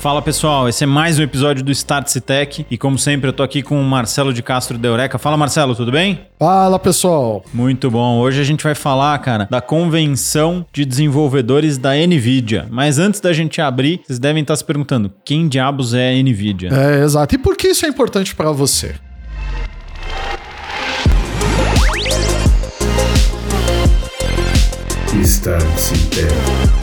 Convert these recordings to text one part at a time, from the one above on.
Fala pessoal, esse é mais um episódio do Start Tech e como sempre eu tô aqui com o Marcelo de Castro de Eureka. Fala Marcelo, tudo bem? Fala pessoal. Muito bom. Hoje a gente vai falar, cara, da convenção de desenvolvedores da Nvidia. Mas antes da gente abrir, vocês devem estar se perguntando quem diabos é a Nvidia? É, exato. E por que isso é importante para você? Start Tech.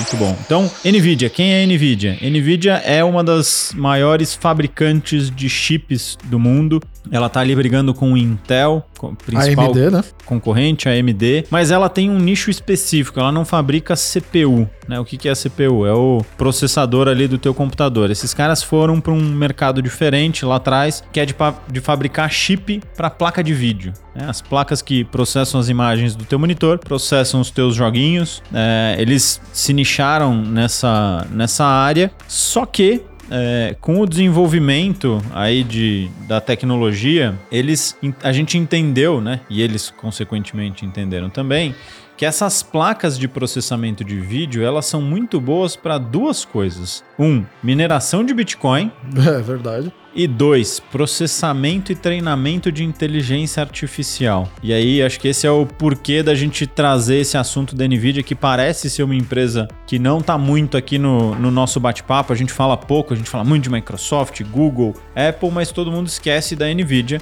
Muito bom. Então, Nvidia, quem é Nvidia? Nvidia é uma das maiores fabricantes de chips do mundo. Ela tá ali brigando com o Intel, principal AMD, né? concorrente, a AMD, mas ela tem um nicho específico, ela não fabrica CPU, né? O que, que é CPU? É o processador ali do teu computador. Esses caras foram para um mercado diferente lá atrás, que é de, de fabricar chip para placa de vídeo. Né? As placas que processam as imagens do teu monitor, processam os teus joguinhos, é, eles se nicharam nessa, nessa área, só que é, com o desenvolvimento aí de, da tecnologia, eles, a gente entendeu, né? E eles consequentemente entenderam também que essas placas de processamento de vídeo elas são muito boas para duas coisas: um, mineração de Bitcoin. É verdade. E dois, processamento e treinamento de inteligência artificial. E aí, acho que esse é o porquê da gente trazer esse assunto da NVIDIA, que parece ser uma empresa que não está muito aqui no, no nosso bate-papo. A gente fala pouco, a gente fala muito de Microsoft, Google, Apple, mas todo mundo esquece da NVIDIA.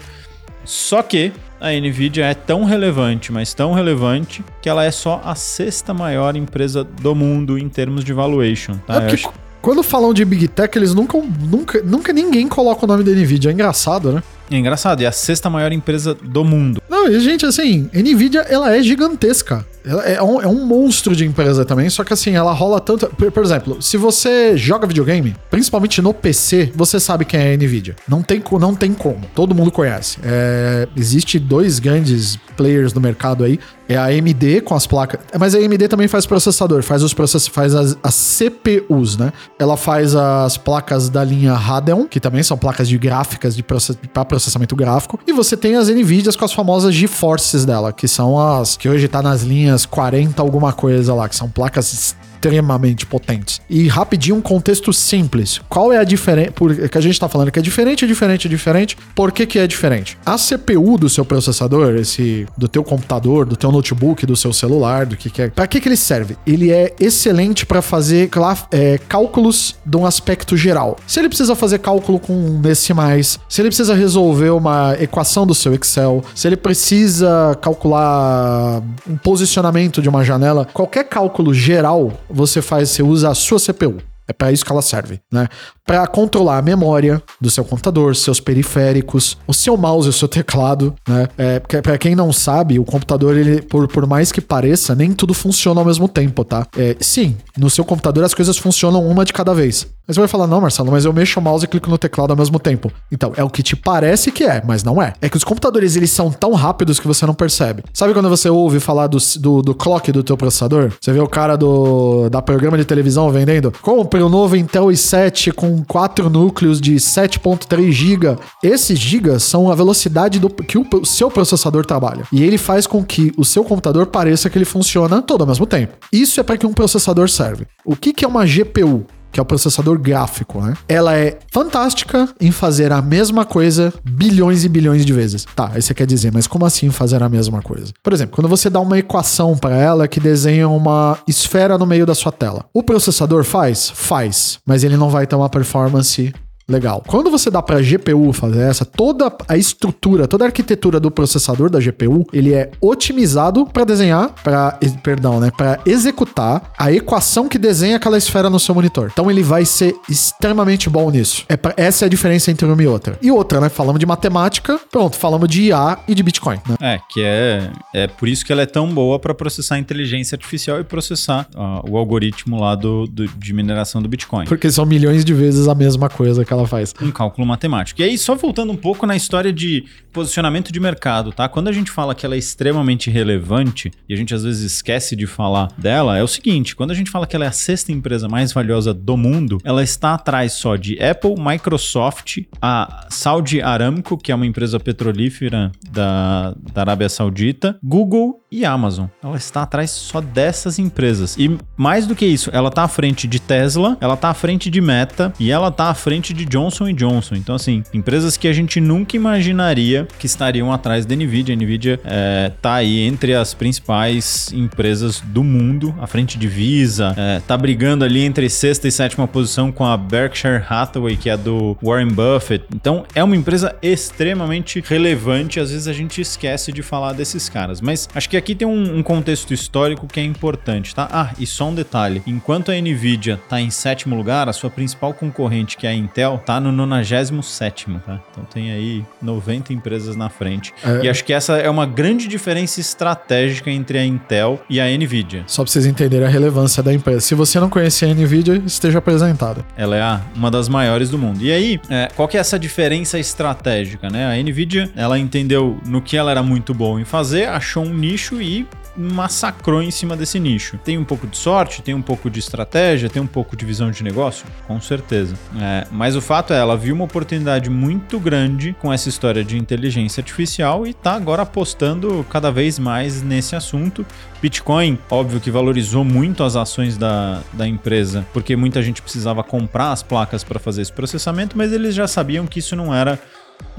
Só que a Nvidia é tão relevante, mas tão relevante, que ela é só a sexta maior empresa do mundo em termos de valuation. Tá? É. Quando falam de Big Tech, eles nunca, nunca, nunca ninguém coloca o nome da Nvidia. É engraçado, né? É engraçado, é a sexta maior empresa do mundo. Não, e gente, assim, Nvidia, ela é gigantesca. Ela é um, é um monstro de empresa também, só que assim, ela rola tanto. Por, por, exemplo, se você joga videogame, principalmente no PC, você sabe quem é a Nvidia. Não tem, não tem como. Todo mundo conhece. É, existe dois grandes players no mercado aí. É a AMD com as placas. Mas a AMD também faz processador, faz os process, faz as, as CPUs, né? Ela faz as placas da linha Radeon, que também são placas de gráficas de process, para processamento gráfico. E você tem as Nvidias com as famosas GeForces dela, que são as que hoje tá nas linhas 40 alguma coisa lá, que são placas extremamente potentes. E rapidinho, um contexto simples. Qual é a diferença? Porque a gente está falando que é diferente, diferente, diferente. Por que, que é diferente? A CPU do seu processador, esse do teu computador, do teu notebook, do seu celular, do que, que é. Para que, que ele serve? Ele é excelente para fazer é, cálculos de um aspecto geral. Se ele precisa fazer cálculo com decimais, se ele precisa resolver uma equação do seu Excel, se ele precisa calcular um posicionamento de uma janela, qualquer cálculo geral você faz, você usa a sua CPU. É para isso que ela serve, né? Para controlar a memória do seu computador, seus periféricos, o seu mouse o seu teclado, né? É, para quem não sabe, o computador, ele, por, por mais que pareça, nem tudo funciona ao mesmo tempo, tá? É, sim, no seu computador as coisas funcionam uma de cada vez. Mas você vai falar, não, Marcelo, mas eu mexo o mouse e clico no teclado ao mesmo tempo. Então, é o que te parece que é, mas não é. É que os computadores, eles são tão rápidos que você não percebe. Sabe quando você ouve falar do, do, do clock do teu processador? Você vê o cara do, da programa de televisão vendendo? Compre o novo Intel i7 com 4 núcleos de 7.3 GB. Esses gigas são a velocidade do, que o, o seu processador trabalha. E ele faz com que o seu computador pareça que ele funciona todo ao mesmo tempo. Isso é para que um processador serve. O que, que é uma GPU? Que é o processador gráfico, né? Ela é fantástica em fazer a mesma coisa bilhões e bilhões de vezes. Tá, aí você quer dizer, mas como assim fazer a mesma coisa? Por exemplo, quando você dá uma equação para ela que desenha uma esfera no meio da sua tela. O processador faz? Faz, mas ele não vai ter uma performance Legal. Quando você dá para a GPU fazer essa, toda a estrutura, toda a arquitetura do processador da GPU, ele é otimizado para desenhar, para, perdão, né, para executar a equação que desenha aquela esfera no seu monitor. Então ele vai ser extremamente bom nisso. É pra, essa é a diferença entre uma e outra. E outra, né? Falamos de matemática, pronto, falamos de IA e de Bitcoin, né? É, que é é por isso que ela é tão boa para processar inteligência artificial e processar uh, o algoritmo lá do, do, de mineração do Bitcoin. Porque são milhões de vezes a mesma coisa que ela faz. Um cálculo matemático. E aí, só voltando um pouco na história de posicionamento de mercado, tá? Quando a gente fala que ela é extremamente relevante, e a gente às vezes esquece de falar dela, é o seguinte: quando a gente fala que ela é a sexta empresa mais valiosa do mundo, ela está atrás só de Apple, Microsoft, a Saudi Aramco, que é uma empresa petrolífera da, da Arábia Saudita, Google e Amazon. Ela está atrás só dessas empresas. E mais do que isso, ela está à frente de Tesla, ela está à frente de Meta e ela está à frente de Johnson Johnson. Então, assim, empresas que a gente nunca imaginaria que estariam atrás da Nvidia. A Nvidia é, tá aí entre as principais empresas do mundo, à frente de Visa, é, tá brigando ali entre sexta e sétima posição com a Berkshire Hathaway, que é do Warren Buffett. Então, é uma empresa extremamente relevante. Às vezes a gente esquece de falar desses caras. Mas acho que aqui tem um, um contexto histórico que é importante, tá? Ah, e só um detalhe: enquanto a Nvidia tá em sétimo lugar, a sua principal concorrente, que é a Intel, tá no 97, tá? Então tem aí 90 empresas na frente. É. E acho que essa é uma grande diferença estratégica entre a Intel e a Nvidia. Só pra vocês entenderem a relevância da empresa. Se você não conhece a Nvidia, esteja apresentada. Ela é a- uma das maiores do mundo. E aí, é, qual que é essa diferença estratégica, né? A Nvidia, ela entendeu no que ela era muito boa em fazer, achou um nicho e massacrou em cima desse nicho. Tem um pouco de sorte, tem um pouco de estratégia, tem um pouco de visão de negócio? Com certeza. É, mas o fato é, ela viu uma oportunidade muito grande com essa história de inteligência artificial e tá agora apostando cada vez mais nesse assunto. Bitcoin, óbvio que valorizou muito as ações da, da empresa, porque muita gente precisava comprar as placas para fazer esse processamento, mas eles já sabiam que isso não era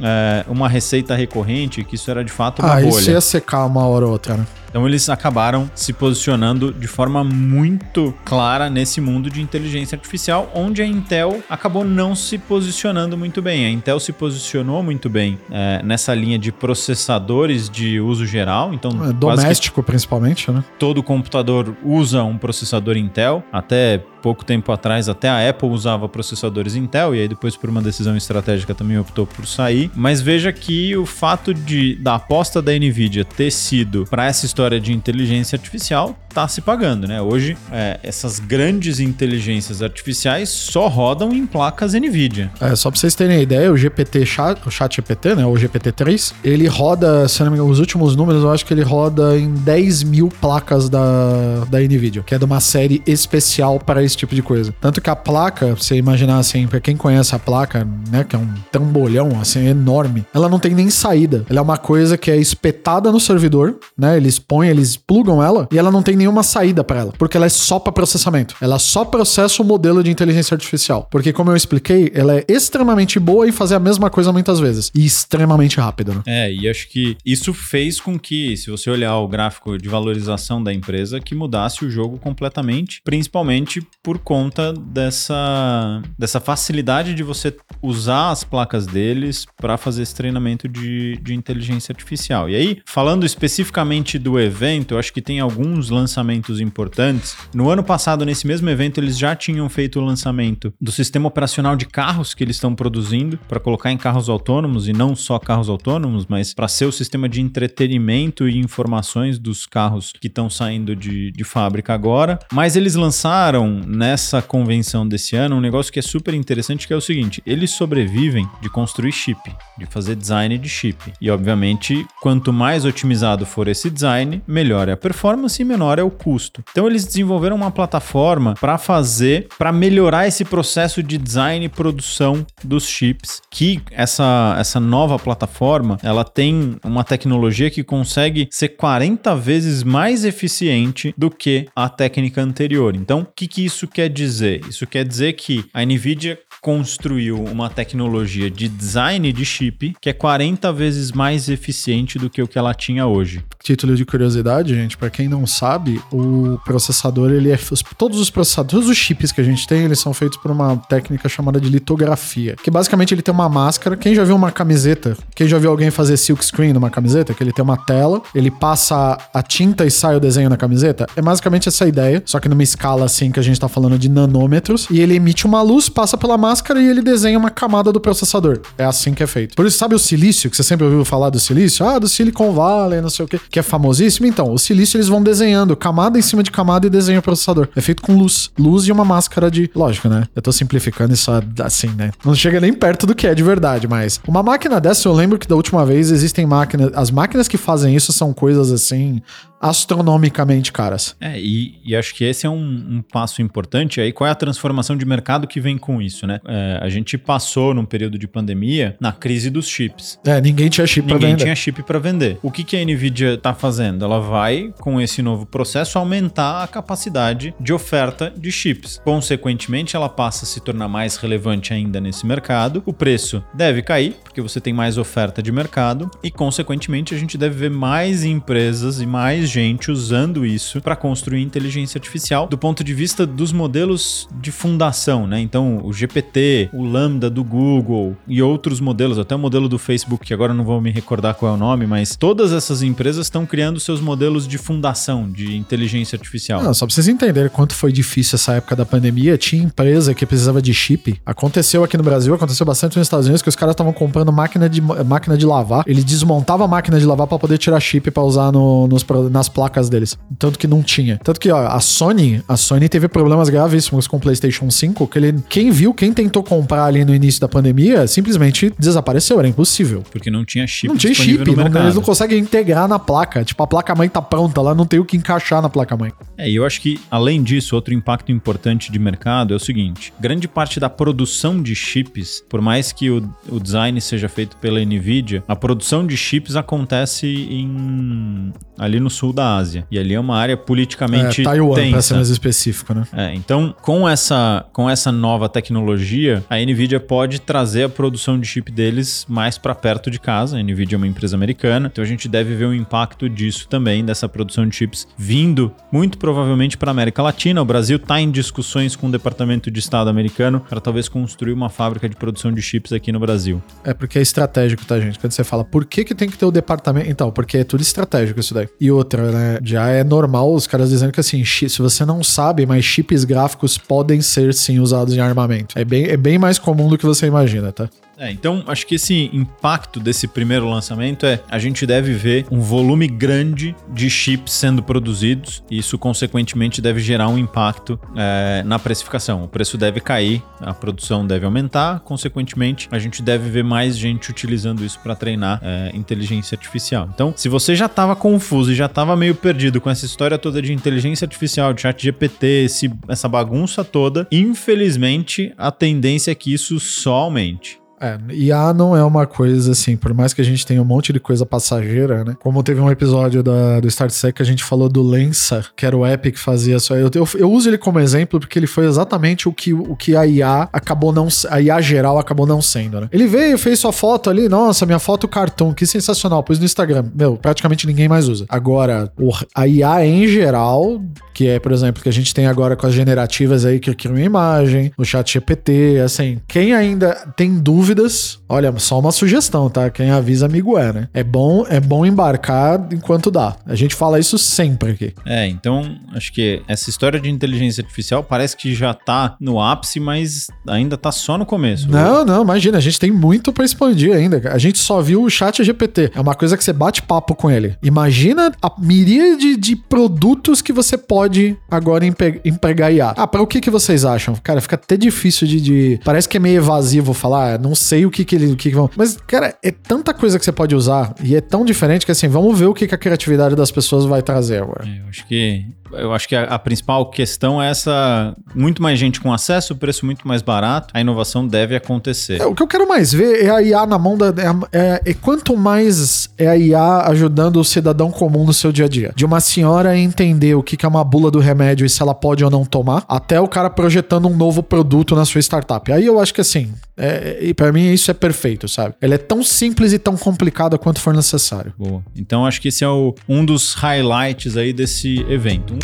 é, uma receita recorrente, que isso era de fato uma Ah, bolha. isso ia secar uma hora ou outra, né? Então eles acabaram se posicionando de forma muito clara nesse mundo de inteligência artificial, onde a Intel acabou não se posicionando muito bem. A Intel se posicionou muito bem é, nessa linha de processadores de uso geral, então É, Doméstico, principalmente, né? todo computador usa um processador Intel. Até pouco tempo atrás, até a Apple usava processadores Intel, e aí depois, por uma decisão estratégica, também optou por sair. Mas veja que o fato de da aposta da Nvidia ter sido para essa história de inteligência artificial tá se pagando, né? Hoje, é, essas grandes inteligências artificiais só rodam em placas Nvidia. É, só pra vocês terem ideia, o GPT chat, o chat GPT, né? O GPT-3, ele roda, se não me engano, os últimos números, eu acho que ele roda em 10 mil placas da, da NVIDIA, que é de uma série especial para esse tipo de coisa. Tanto que a placa, você imaginar assim, pra quem conhece a placa, né? Que é um trambolhão, assim, enorme, ela não tem nem saída. Ela é uma coisa que é espetada no servidor, né? Eles põem, eles plugam ela e ela não tem nenhuma saída para ela, porque ela é só para processamento. Ela só processa o modelo de inteligência artificial. Porque, como eu expliquei, ela é extremamente boa em fazer a mesma coisa muitas vezes. E extremamente rápida, né? É, e acho que isso fez com que, se você olhar o gráfico de valorização da empresa, que mudasse o jogo completamente, principalmente por conta dessa, dessa facilidade de você usar as placas deles para fazer esse treinamento de, de inteligência artificial. E aí, falando especificamente do evento, eu acho que tem alguns lançamentos importantes. No ano passado, nesse mesmo evento, eles já tinham feito o lançamento do sistema operacional de carros que eles estão produzindo para colocar em carros autônomos e não só carros autônomos, mas para ser o sistema de entretenimento e informações dos carros que estão saindo de, de fábrica agora. Mas eles lançaram nessa convenção desse ano um negócio que é super interessante, que é o seguinte: eles sobrevivem de construir chip, de fazer design de chip. E obviamente, quanto mais otimizado for esse design, melhor é a performance e menor é o custo. Então eles desenvolveram uma plataforma para fazer, para melhorar esse processo de design e produção dos chips, que essa essa nova plataforma, ela tem uma tecnologia que consegue ser 40 vezes mais eficiente do que a técnica anterior. Então, o que, que isso quer dizer? Isso quer dizer que a Nvidia construiu uma tecnologia de design de chip que é 40 vezes mais eficiente do que o que ela tinha hoje. Título de curiosidade, gente, pra quem não sabe, o processador, ele é. os- Todos os processadores, todos os chips que a gente tem, eles são feitos por uma técnica chamada de litografia. Que basicamente ele tem uma máscara. Quem já viu uma camiseta? Quem já viu alguém fazer silk screen numa camiseta? Que ele tem uma tela, ele passa a tinta e sai o desenho na camiseta? É basicamente essa ideia, só que numa escala assim que a gente tá falando de nanômetros. E ele emite uma luz, passa pela máscara e ele desenha uma camada do processador. É assim que é feito. Por isso, sabe o silício, que você sempre ouviu falar do silício? Ah, do Silicon Valley, não sei o quê. que é famosíssimo. Então, o silício eles vão desenhando camada em cima de camada e desenham o processador. É feito com luz. Luz e uma máscara de. Lógico, né? Eu tô simplificando isso assim, né? Não chega nem perto do que é de verdade, mas uma máquina dessa, eu lembro que da última vez existem máquinas. As máquinas que fazem isso são coisas assim astronomicamente caras. É, e, e acho que esse é um, um, passo importante aí. Qual é a transformação de mercado que vem com isso, né? É, a gente passou num período de pandemia na crise dos chips. É, ninguém tinha chip para vender. Ninguém tinha chip para vender. O que, que a Nvidia está fazendo? Ela vai, com esse novo processo, aumentar a capacidade de oferta de chips. Consequentemente, ela passa a se tornar mais relevante ainda nesse mercado. O preço deve cair, porque você tem mais oferta de mercado, e, consequentemente, a gente deve ver mais empresas e mais gente usando isso para construir inteligência artificial do ponto de vista dos modelos de fundação, né? Então, o GPT, o Lambda do Google e outros modelos, até o modelo do Facebook, que agora não vou me recordar qual é o nome, mas todas essas empresas estão criando seus modelos de fundação de inteligência artificial. Não, só pra vocês entenderem quanto foi difícil essa época da pandemia, tinha empresa que precisava de chip. Aconteceu aqui no Brasil, aconteceu bastante nos Estados Unidos, que os caras estavam comprando máquina de, máquina de lavar. Ele desmontava a máquina de lavar para poder tirar chip para usar no, nos, nas placas deles. Tanto que não tinha. Tanto que, ó, a Sony, a Sony teve problemas gravíssimos com o PlayStation 5, que ele, quem viu, quem tentou comprar ali no início da pandemia, simplesmente desapareceu, era impossível. Porque não tinha chip Não tinha chip, não, eles não conseguem integrar na placa. Tipo, a placa-mãe tá pronta lá, não tem o que encaixar na placa-mãe. É, e eu acho que, além disso, outro impacto importante de mercado é o seguinte: grande parte da produção de chips, por mais que o, o design seja feito pela Nvidia, a produção de chips acontece em ali no sul da Ásia. E ali é uma área politicamente é, Taiwan, tensa. pra ser mais específico, né? É, então, com essa, com essa nova tecnologia, a Nvidia pode trazer a produção de chip deles mais para perto de casa. A Nvidia é uma empresa americana, então a gente deve ver o impacto disso também, dessa produção de chips vindo muito provavelmente para América Latina. O Brasil está em discussões com o Departamento de Estado americano para talvez construir uma fábrica de produção de chips aqui no Brasil. É porque é estratégico, tá, gente? Quando você fala por que, que tem que ter o departamento. Então, porque é tudo estratégico isso daí. E outra, né? Já é normal os caras dizendo que assim, se você não sabe, mas chips gráficos podem ser sim usados em armamento. É bem, é bem mais comum do que você imagina, tá? É, então acho que esse impacto desse primeiro lançamento é a gente deve ver um volume grande de chips sendo produzidos e isso consequentemente deve gerar um impacto é, na precificação. O preço deve cair, a produção deve aumentar, consequentemente a gente deve ver mais gente utilizando isso para treinar é, inteligência artificial. Então, se você já estava confuso e já estava meio perdido com essa história toda de inteligência artificial, de chat GPT, esse, essa bagunça toda, infelizmente a tendência é que isso só aumente. É, IA não é uma coisa assim, por mais que a gente tenha um monte de coisa passageira, né? Como teve um episódio da, do Star Trek que a gente falou do Lensa, que era o app que fazia só. Eu, eu, eu, uso ele como exemplo porque ele foi exatamente o que, o que a IA acabou não. A IA geral acabou não sendo, né? Ele veio, fez sua foto ali, nossa, minha foto cartão, que sensacional, pôs no Instagram. Meu, praticamente ninguém mais usa. Agora, o, a IA em geral, que é, por exemplo, que a gente tem agora com as generativas aí que criam imagem, o chat GPT, assim, quem ainda tem dúvida dúvidas, olha, só uma sugestão, tá? Quem avisa amigo é, né? É bom, é bom embarcar enquanto dá. A gente fala isso sempre aqui. É, então acho que essa história de inteligência artificial parece que já tá no ápice, mas ainda tá só no começo. Não, não, imagina, a gente tem muito para expandir ainda. A gente só viu o chat GPT. É uma coisa que você bate papo com ele. Imagina a miríade de produtos que você pode agora empregar IA. Ah, para o que que vocês acham? Cara, fica até difícil de, de... Parece que é meio evasivo falar, não sei o que que ele. O que que vão... Mas, cara, é tanta coisa que você pode usar e é tão diferente que assim, vamos ver o que, que a criatividade das pessoas vai trazer agora. É, eu acho que eu acho que a, a, principal questão é essa: muito mais gente com acesso, preço muito mais barato, a inovação deve acontecer. É, o que eu quero mais ver é a IA na mão da. É, é, é, quanto mais é a IA ajudando o cidadão comum no seu dia a dia. De uma senhora entender o que, que é uma bula do remédio e se ela pode ou não tomar, até o cara projetando um novo produto na sua startup. Aí eu acho que assim, é, e para mim isso é perfeito, sabe? Ele é tão simples e tão complicado quanto for necessário. Boa. Então acho que esse é o, um dos highlights aí desse evento.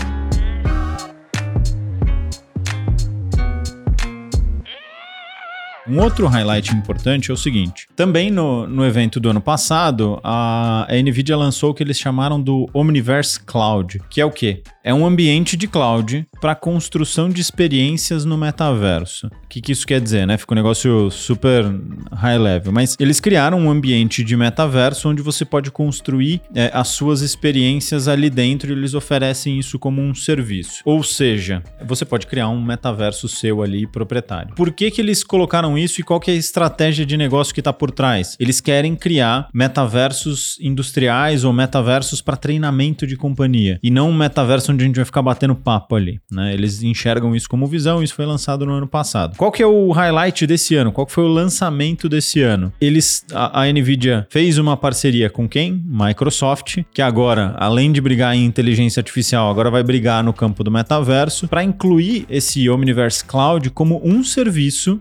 Um outro highlight importante é o seguinte: também no, no evento do ano passado, a, a Nvidia lançou o que eles chamaram do Omniverse Cloud, que é o quê? É um ambiente de cloud para construção de experiências no metaverso. O que, que isso quer dizer, né? Fica um negócio super high level. Mas eles criaram um ambiente de metaverso onde você pode construir é, as suas experiências ali dentro e eles oferecem isso como um serviço. Ou seja, você pode criar um metaverso seu ali proprietário. Por que, que eles colocaram isso e qual que é a estratégia de negócio que está por trás? Eles querem criar metaversos industriais ou metaversos para treinamento de companhia e não um metaverso onde a gente vai ficar batendo papo ali. Né? Eles enxergam isso como visão, isso foi lançado no ano passado. Qual que é o highlight desse ano? Qual que foi o lançamento desse ano? Eles, a, a Nvidia fez uma parceria com quem? Microsoft, que agora, além de brigar em inteligência artificial, agora vai brigar no campo do metaverso para incluir esse Omniverse Cloud como um serviço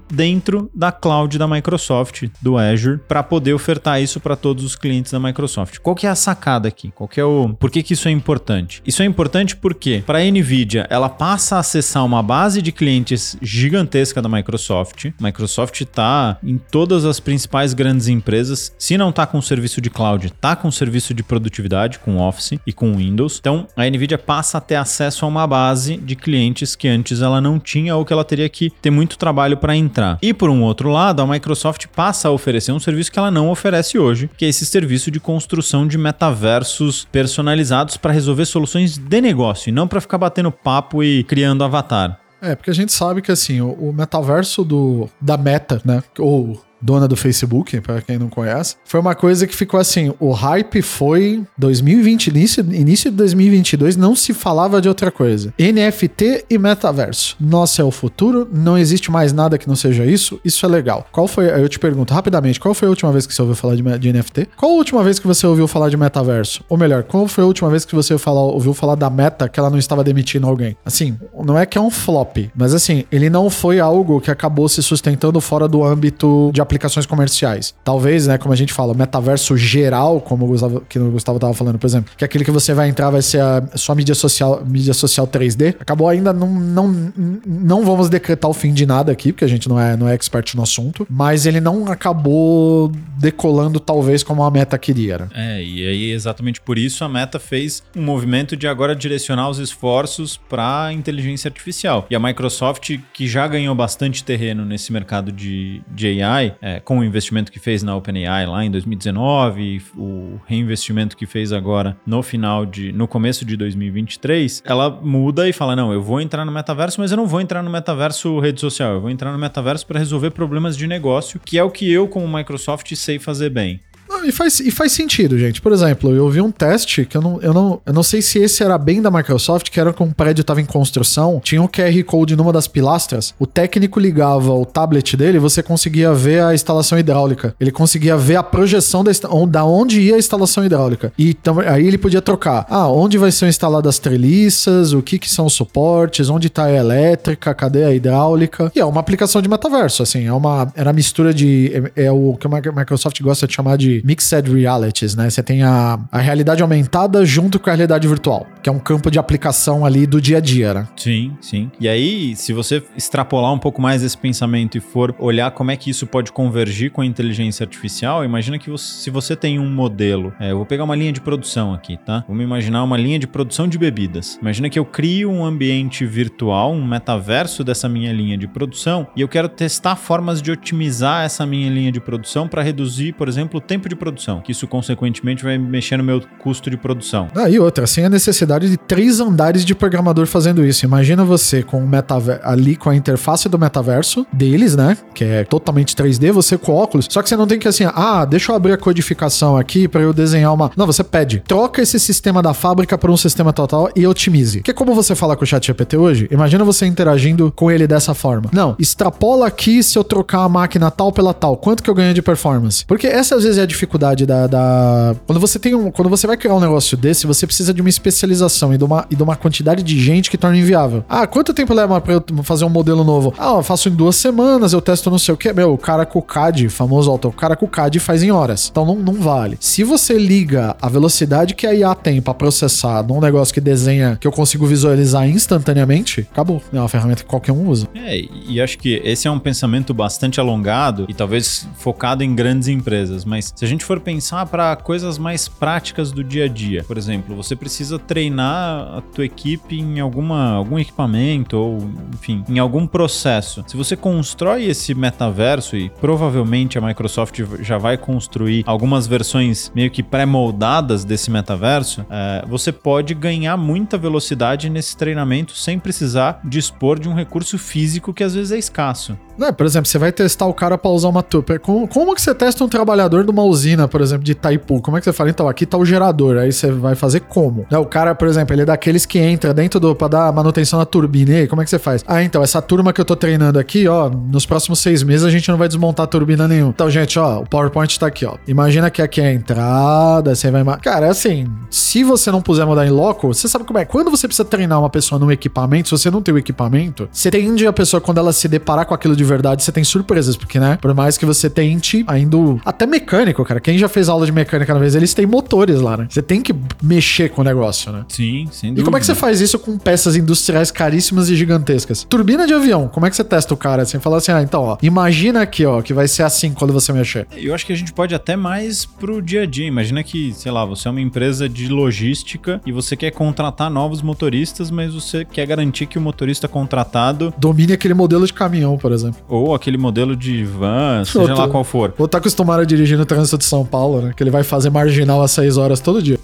da cloud da Microsoft, do Azure, para poder ofertar isso para todos os clientes da Microsoft. Qual que é a sacada aqui? Qual que é o por que, que isso é importante? Isso é importante porque para a Nvidia, ela passa a acessar uma base de clientes gigantesca da Microsoft. Microsoft está em todas as principais grandes empresas. Se não está com serviço de cloud, está com serviço de produtividade, com Office e com Windows. Então, a Nvidia passa a ter acesso a uma base de clientes que antes ela não tinha ou que ela teria que ter muito trabalho para entrar. E por um outro lado, a Microsoft passa a oferecer um serviço que ela não oferece hoje, que é esse serviço de construção de metaversos personalizados para resolver soluções de negócio e não para ficar batendo papo e criando avatar. É, porque a gente sabe que assim, o, o metaverso do, da Meta, né? Ou dona do Facebook, para quem não conhece, foi uma coisa que ficou assim, o hype foi 2020, início, início de 2022, não se falava de outra coisa. NFT e metaverso. Nossa, é o futuro, não existe mais nada que não seja isso, isso é legal. Qual foi, eu te pergunto rapidamente, qual foi a última vez que você ouviu falar de, de NFT? Qual a última vez que você ouviu falar de metaverso? Ou melhor, qual foi a última vez que você ouviu falar, da meta que ela não estava demitindo alguém? Assim, não é que é um flop, mas assim, ele não foi algo que acabou se sustentando fora do âmbito de aplicação aplicações comerciais. Talvez, né, como a gente fala, o metaverso geral, como o Gustavo, que o Gustavo tava falando, por exemplo, que aquele que você vai entrar vai ser a sua mídia social, mídia social 3D, acabou ainda não, não, não vamos decretar o fim de nada aqui, porque a gente não é, não é expert no assunto, mas ele não acabou decolando talvez como a meta queria. Né? É, e aí exatamente por isso a meta fez um movimento de agora direcionar os esforços para inteligência artificial. E a Microsoft, que já ganhou bastante terreno nesse mercado de, de AI, é, com o investimento que fez na OpenAI lá em 2019, o reinvestimento que fez agora no final de, no começo de 2023, ela muda e fala: não, eu vou entrar no metaverso, mas eu não vou entrar no metaverso rede social, eu vou entrar no metaverso para resolver problemas de negócio, que é o que eu, como Microsoft, sei fazer bem. E, faz, e faz sentido, gente. Por exemplo, eu vi um teste que eu não, eu, não, eu não sei se esse era bem da Microsoft, que era com um prédio estava em construção, tinha um QR Code numa das pilastras, o técnico ligava o tablet dele e você conseguia ver a instalação hidráulica. Ele conseguia ver a projeção da, da onde ia a instalação hidráulica. E tam, aí ele podia trocar. Ah, onde vai ser instaladas as treliças, o que, que são os suportes, onde está a elétrica, cadê a hidráulica. E é uma aplicação de metaverso, assim, é uma era mistura de é, é o que a Microsoft gosta de chamar de mixed realities, né? Você tem a, a realidade aumentada junto com a realidade virtual, que é um campo de aplicação ali do dia a dia, né? Sim, sim. E aí, se você extrapolar um pouco mais esse pensamento e for olhar como é que isso pode convergir com a inteligência artificial, imagina que você, se você tem um modelo, é, eu vou pegar uma linha de produção aqui, tá? Vamos imaginar uma linha de produção de bebidas. Imagina que eu crio um ambiente virtual, um metaverso dessa minha linha de produção e eu quero testar formas de otimizar essa minha linha de produção para reduzir, por exemplo, o tempo de produção, que isso consequentemente vai mexer no meu custo de produção. Ah, e outra, sem a necessidade de três andares de programador fazendo isso. Imagina você com o metaverso ali com a interface do metaverso deles, né? Que é totalmente 3D, você com óculos. Só que você não tem que assim, ah, deixa eu abrir a codificação aqui para eu desenhar uma. Não, você pede. Troca esse sistema da fábrica para um sistema total e otimize. Que é como você fala com o chat GPT hoje. Imagina você interagindo com ele dessa forma. Não, extrapola aqui se eu trocar a máquina tal pela tal. Quanto que eu ganho de performance? Porque essa às vezes é a dificuldade da, da- Quando você tem um. Quando você vai criar um negócio desse, você precisa de uma especialização e de uma, e de uma quantidade de gente que torna inviável. Ah, quanto tempo leva pra eu fazer um modelo novo? Ah, eu faço em duas semanas, eu testo não sei o que. Meu, o cara com o CAD, famoso autor, o cara com o CAD faz em horas. Então não, não vale. Se você liga a velocidade que a IA tem pra processar num negócio que desenha, que eu consigo visualizar instantaneamente, acabou. É uma ferramenta que qualquer um usa. É, e acho que esse é um pensamento bastante alongado e talvez focado em grandes empresas, mas se a gente for pensar para coisas mais práticas do dia a dia, por exemplo, você precisa treinar a tua equipe em alguma, algum equipamento ou, enfim, em algum processo. Se você constrói esse metaverso e provavelmente a Microsoft já vai construir algumas versões meio que pré-moldadas desse metaverso, é, você pode ganhar muita velocidade nesse treinamento sem precisar dispor de um recurso físico que às vezes é escasso. Não, por exemplo, você vai testar o cara pra usar uma tupper. Como, como que você testa um trabalhador de uma usina, por exemplo, de Itaipu? Como é que você fala? Então, aqui tá o gerador. Aí você vai fazer como? Né, o cara, por exemplo, ele é daqueles que entra dentro do. pra dar manutenção na turbina. E aí, como é que você faz? Ah, então, essa turma que eu tô treinando aqui, ó, nos próximos seis meses a gente não vai desmontar turbina nenhuma. Então, gente, ó, o PowerPoint tá aqui, ó. Imagina que aqui é a entrada, você vai. Cara, assim, se você não puser mudar em loco, você sabe como é. Quando você precisa treinar uma pessoa num equipamento, se você não tem o equipamento, você tende a pessoa, quando ela se deparar com aquilo de verdade, você tem surpresas, porque, né? Por mais que você tente, ainda. Até mecânico, cara. Quem já fez aula de mecânica na vez, eles têm motores lá, né? Você tem que mexer com o negócio, né? Sim, sem E dúvida. como é que você faz isso com peças industriais caríssimas e gigantescas? Turbina de avião, como é que você testa o cara assim? Fala assim, ah, então, ó, imagina aqui, ó, que vai ser assim quando você mexer. Eu acho que a gente pode até mais pro dia a dia. Imagina que, sei lá, você é uma empresa de logística e você quer contratar novos motoristas, mas você quer garantir que o motorista contratado Domine aquele modelo de caminhão, por exemplo. Ou aquele modelo de van, seja Outro- lá qual for. Ou tá acostumado a dirigir no trânsito de São Paulo, né? Que ele vai fazer marginal às 6 horas todo dia.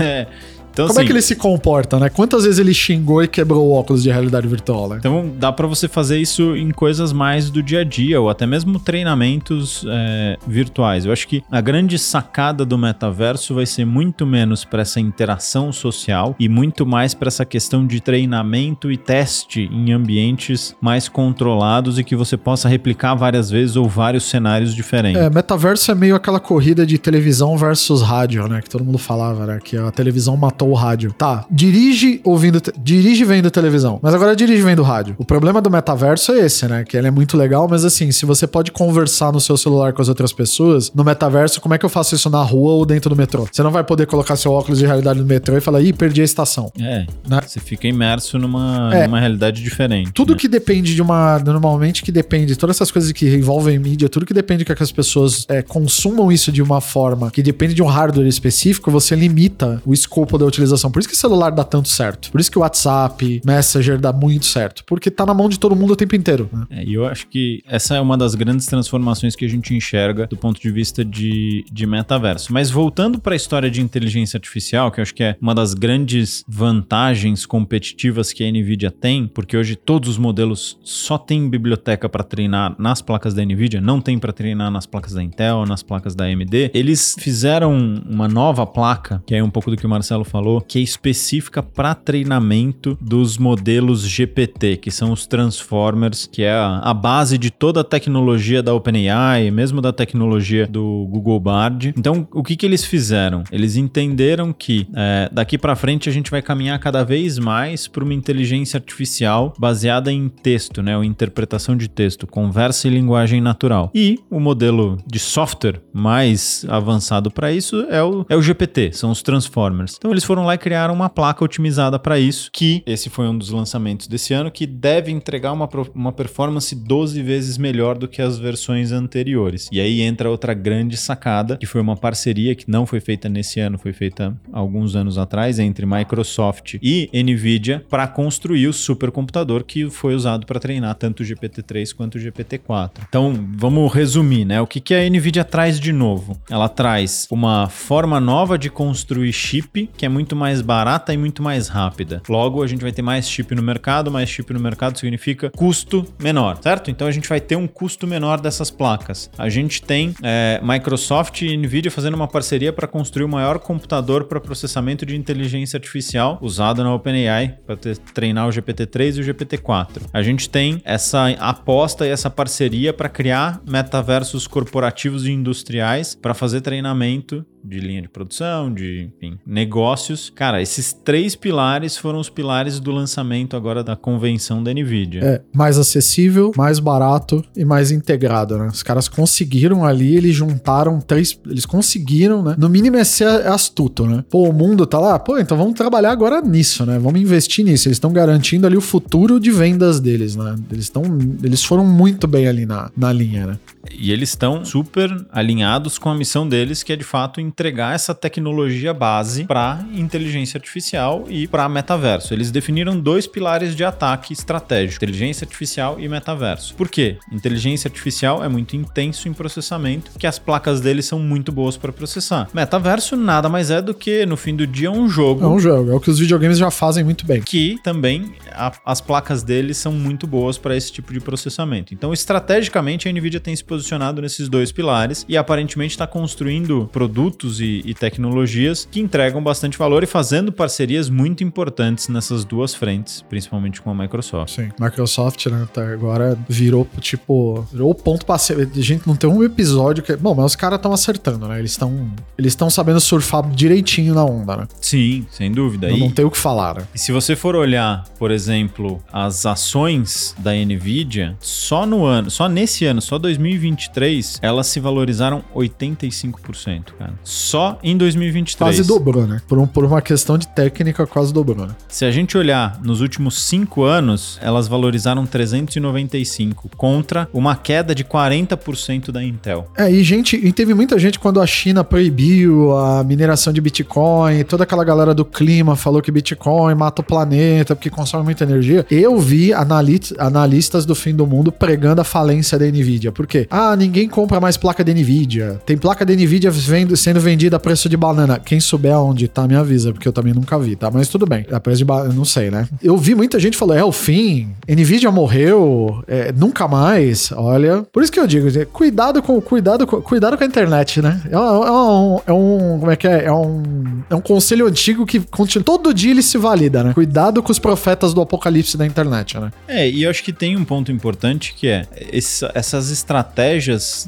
É. Então, Como assim, é que ele se comporta, né? Quantas vezes ele xingou e quebrou o óculos de realidade virtual, né? Então dá pra você fazer isso em coisas mais do dia a dia ou até mesmo treinamentos é, virtuais. Eu acho que a grande sacada do metaverso vai ser muito menos para essa interação social e muito mais para essa questão de treinamento e teste em ambientes mais controlados e que você possa replicar várias vezes ou vários cenários diferentes. É, metaverso é meio aquela corrida de televisão versus rádio, né? Que todo mundo falava, né? Que a televisão matou o rádio. Tá, dirige ouvindo, dirige vendo televisão, mas agora dirige vendo rádio. O problema do metaverso é esse, né? Que ele é muito legal, mas assim, se você pode conversar no seu celular com as outras pessoas, no metaverso, como é que eu faço isso na rua ou dentro do metrô? Você não vai poder colocar seu óculos de realidade no metrô e falar, ih, perdi a estação. É, Né? você fica imerso numa, É. numa realidade diferente. Tudo né? que depende de uma. Normalmente que depende, todas essas coisas que envolvem mídia, tudo que depende que as pessoas é, consumam isso de uma forma que depende de um hardware específico, você limita o escopo da utilização. Por isso que celular dá tanto certo. Por isso que o WhatsApp, Messenger dá muito certo. Porque tá na mão de todo mundo o tempo inteiro. né? É, e eu acho que essa é uma das grandes transformações que a gente enxerga do ponto de vista de, de metaverso. Mas voltando para a história de inteligência artificial, que eu acho que é uma das grandes vantagens competitivas que a Nvidia tem, porque hoje todos os modelos só têm biblioteca para treinar nas placas da Nvidia, não tem para treinar nas placas da Intel, nas placas da AMD. Eles fizeram uma nova placa, que é um pouco do que o Marcelo falou, que é específica para treinamento dos modelos GPT, que são os Transformers, que é a, a base de toda a tecnologia da OpenAI, mesmo da tecnologia do Google Bard. Então, o que, que eles fizeram? Eles entenderam que é, daqui para frente a gente vai caminhar cada vez mais para uma inteligência artificial baseada em texto, né, ou interpretação de texto, conversa e linguagem natural. E o modelo de software mais avançado para isso é o, é o GPT, são os Transformers. Então eles foram lá e criaram uma placa otimizada para isso, que esse foi um dos lançamentos desse ano, que deve entregar uma, uma performance 12 vezes melhor do que as versões anteriores. E aí entra outra grande sacada, que foi uma parceria que não foi feita nesse ano, foi feita alguns anos atrás entre Microsoft e Nvidia para construir o supercomputador que foi usado para treinar tanto o GPT-3 quanto o GPT-4. Então, vamos resumir, né? O que, que a Nvidia traz de novo? Ela traz uma forma nova de construir chip, que é muito muito mais barata e muito mais rápida. Logo, a gente vai ter mais chip no mercado, mais chip no mercado significa custo menor, certo? Então a gente vai ter um custo menor dessas placas. A gente tem é, Microsoft e Nvidia fazendo uma parceria para construir o maior computador para processamento de inteligência artificial usado na OpenAI para treinar o GPT-3 e o GPT-4. A gente tem essa aposta e essa parceria para criar metaversos corporativos e industriais para fazer treinamento de linha de produção, de enfim, negócios. Cara, esses três pilares foram os pilares do lançamento agora da convenção da Nvidia. É, mais acessível, mais barato e mais integrado, né? Os caras conseguiram ali, eles juntaram três, eles conseguiram, né? No mínimo é ser astuto, né? Pô, o mundo tá lá, pô, então vamos trabalhar agora nisso, né? Vamos investir nisso. Eles estão garantindo ali o futuro de vendas deles, né? Eles estão, eles foram muito bem ali na, na linha, né? E eles estão super alinhados com a missão deles, que é de fato entregar essa tecnologia base para inteligência artificial e para metaverso. Eles definiram dois pilares de ataque estratégico: inteligência artificial e metaverso. Por quê? Inteligência artificial é muito intenso em processamento, que as placas deles são muito boas para processar. Metaverso nada mais é do que, no fim do dia, um jogo. É um jogo, é o que os videogames já fazem muito bem. Que também a, as placas deles são muito boas para esse tipo de processamento. Então, estrategicamente, a Nvidia tem se posicionado nesses dois pilares e aparentemente está construindo produtos e, e, tecnologias que entregam bastante valor e fazendo parcerias muito importantes nessas duas frentes, principalmente com a Microsoft. Sim, Microsoft, né, tá, agora virou tipo, virou o ponto para gente não tem um episódio que, bom, mas os caras estão acertando, né? Eles estão eles estão sabendo surfar direitinho na onda, né? Sim, sem dúvida. Eu e, não tem o que falar. Né? E se você for olhar, por exemplo, as ações da Nvidia, só no ano, só nesse ano, só 2023, elas se valorizaram 85%, cara só em 2023. Quase dobrou, né? Por, um, por uma questão de técnica, quase dobrou, né? Se a gente olhar nos últimos cinco anos, elas valorizaram 395 contra uma queda de 40% da Intel. É, e gente, e teve muita gente quando a China proibiu a mineração de Bitcoin, toda aquela galera do clima falou que Bitcoin mata o planeta porque consome muita energia. Eu vi analistas do fim do mundo pregando a falência da Nvidia. Por quê? Ah, ninguém compra mais placa da Nvidia. Tem placa da Nvidia vendo, sendo vendida a preço de banana. Quem souber onde tá, me avisa, porque eu também nunca vi, tá? Mas tudo bem. A preço de banana, não sei, né? Eu vi muita gente falando, é o fim, Nvidia morreu, é, nunca mais. Olha, por isso que eu digo, cuidado com, cuidado com, cuidado com a internet, né? É, um, é é um como é que é? É um, é um conselho antigo que continua, todo dia ele se valida, né? Cuidado com os profetas do apocalipse da internet, né? É, e eu acho que tem um ponto importante que é esse, essas estratégias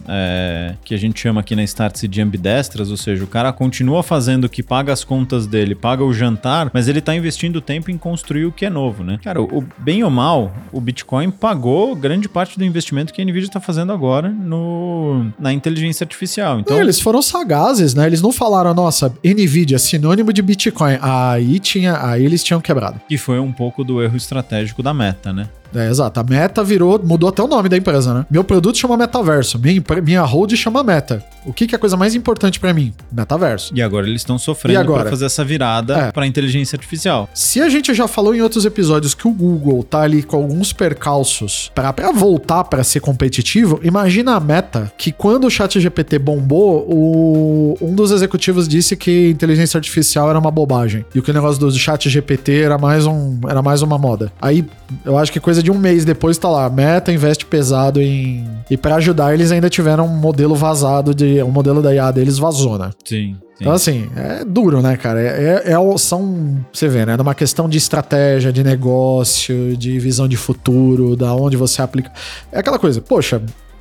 é, que a gente chama aqui na Startse de ambidestras, ou seja, o cara continua fazendo o que paga as contas dele, paga o jantar, mas ele tá investindo tempo em construir o que é novo, né? Cara, o, bem ou mal, o Bitcoin pagou grande parte do investimento que a Nvidia está fazendo agora no, na inteligência artificial. Então, eles foram sagazes, né? Eles não falaram, nossa, Nvidia, sinônimo de Bitcoin. Aí tinha, aí eles tinham quebrado. Que foi um pouco do erro estratégico da meta, né? É, exato. A Meta virou, mudou até o nome da empresa, né? Meu produto chama Metaverso, minha, minha hold chama Meta. O que, que é a coisa mais importante para mim? Metaverso. E agora eles estão sofrendo para fazer essa virada é. para inteligência artificial. Se a gente já falou em outros episódios que o Google tá ali com alguns percalços para voltar para ser competitivo, imagina a Meta que quando o Chat GPT bombou, o, um dos executivos disse que inteligência artificial era uma bobagem e o que o negócio do Chat GPT era mais um era mais uma moda. Aí eu acho que coisa de um mês depois tá lá, Meta investe pesado em. E para ajudar, eles ainda tiveram um modelo vazado de. O modelo da IA deles vazou, né? Sim. Então, assim, é duro, né, cara? É, é, é, são, você vê, né? Numa questão de estratégia, de negócio, de visão de futuro, da onde você aplica. É aquela coisa, poxa,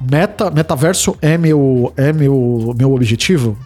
meta, metaverso é meu, é meu, meu objetivo?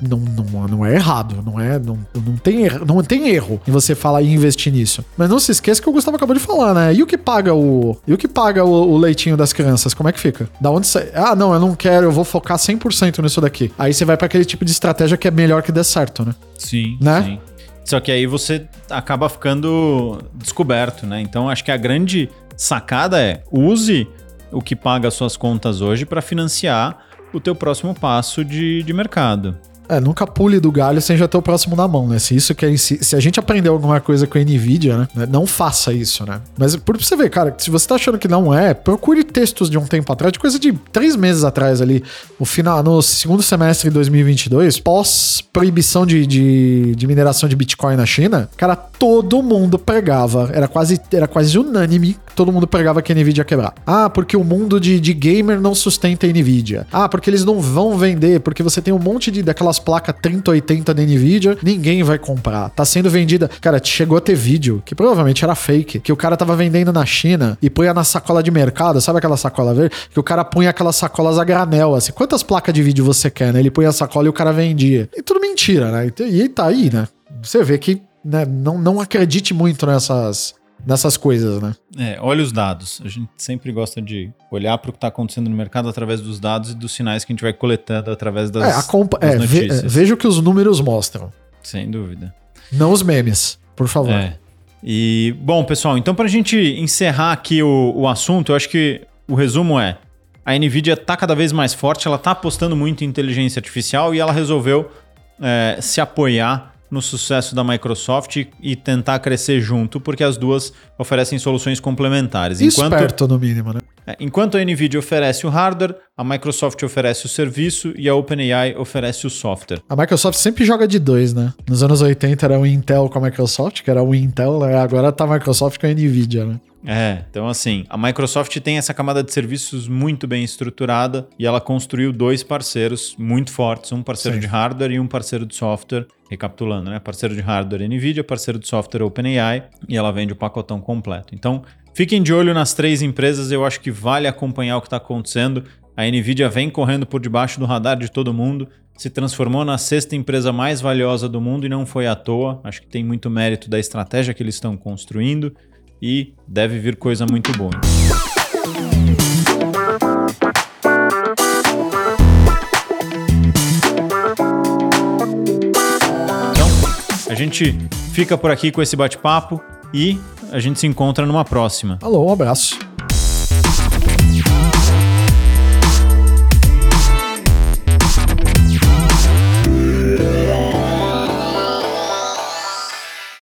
não, não, não é errado, não é, não, não, tem, erro, não tem erro em você falar e investir nisso. Mas não se esqueça que o Gustavo acabou de falar, né? E o que paga o, e o que paga o, o leitinho das crianças? Como é que fica? Da onde você, ah, não, eu não quero, eu vou focar 100% nisso daqui. Aí você vai para aquele tipo de estratégia que é melhor que dê certo, né? Sim, né? sim. Só que aí você acaba ficando descoberto, né? Então acho que a grande sacada é use o que paga as suas contas hoje para financiar o teu próximo passo de, de mercado. É, nunca pule do galho sem já ter o próximo na mão, né? Se isso que é, se, a gente aprendeu alguma coisa com a Nvidia, né? Não faça isso, né? Mas por você ver, cara, se você tá achando que não é, procure textos de um tempo atrás, de coisa de três meses atrás ali, no final, no segundo semestre de 2022, pós proibição de, de, de mineração de Bitcoin na China, cara, todo mundo pregava, era quase, era quase unânime, todo mundo pregava que a Nvidia ia quebrar. Ah, porque o mundo de, de gamer não sustenta a Nvidia. Ah, porque eles não vão vender, porque você tem um monte de daquelas placas 3080 da Nvidia, ninguém vai comprar. Tá sendo vendida. Cara, chegou a ter vídeo, que provavelmente era fake, que o cara tava vendendo na China e punha na sacola de mercado, sabe aquela sacola verde? Que o cara punha aquelas sacolas a granel, assim. Quantas placas de vídeo você quer, né? Ele punha a sacola e o cara vendia. E tudo mentira, né? E tá aí, né? Você vê que né, não, não acredite muito nessas, nessas coisas, né? É, olha os dados. A gente sempre gosta de olhar para o que está acontecendo no mercado através dos dados e dos sinais que a gente vai coletando através das, é, compa das é, ve notícias. veja o que os números mostram. Sem dúvida. Não os memes, por favor. É. E, bom, pessoal, então para a gente encerrar aqui o, o assunto, eu acho que o resumo é: a Nvidia está cada vez mais forte, ela está apostando muito em inteligência artificial e ela resolveu é, se apoiar no sucesso da Microsoft e, tentar crescer junto, porque as duas oferecem soluções complementares. Esperto, no mínimo, né? É, Enquanto a Nvidia oferece o hardware, a Microsoft oferece o serviço e a OpenAI oferece o software. A Microsoft sempre joga de dois, né? Nos anos 80 era o Intel com a Microsoft, que era o Intel, né? agora tá a Microsoft com a Nvidia, né? É, então assim, a Microsoft tem essa camada de serviços muito bem estruturada e ela construiu dois parceiros muito fortes, um parceiro Sim. de hardware e um parceiro de software. Recapitulando, né? Parceiro de hardware Nvidia, parceiro de software OpenAI e ela vende o pacotão completo. Então, fiquem de olho nas três empresas, eu acho que vale acompanhar o que está acontecendo. A Nvidia vem correndo por debaixo do radar de todo mundo, se transformou na sexta empresa mais valiosa do mundo e não foi à toa. Acho que tem muito mérito da estratégia que eles estão construindo e deve vir coisa muito boa. Então, a gente fica por aqui com esse bate-papo e a gente se encontra numa próxima. Alô, um abraço.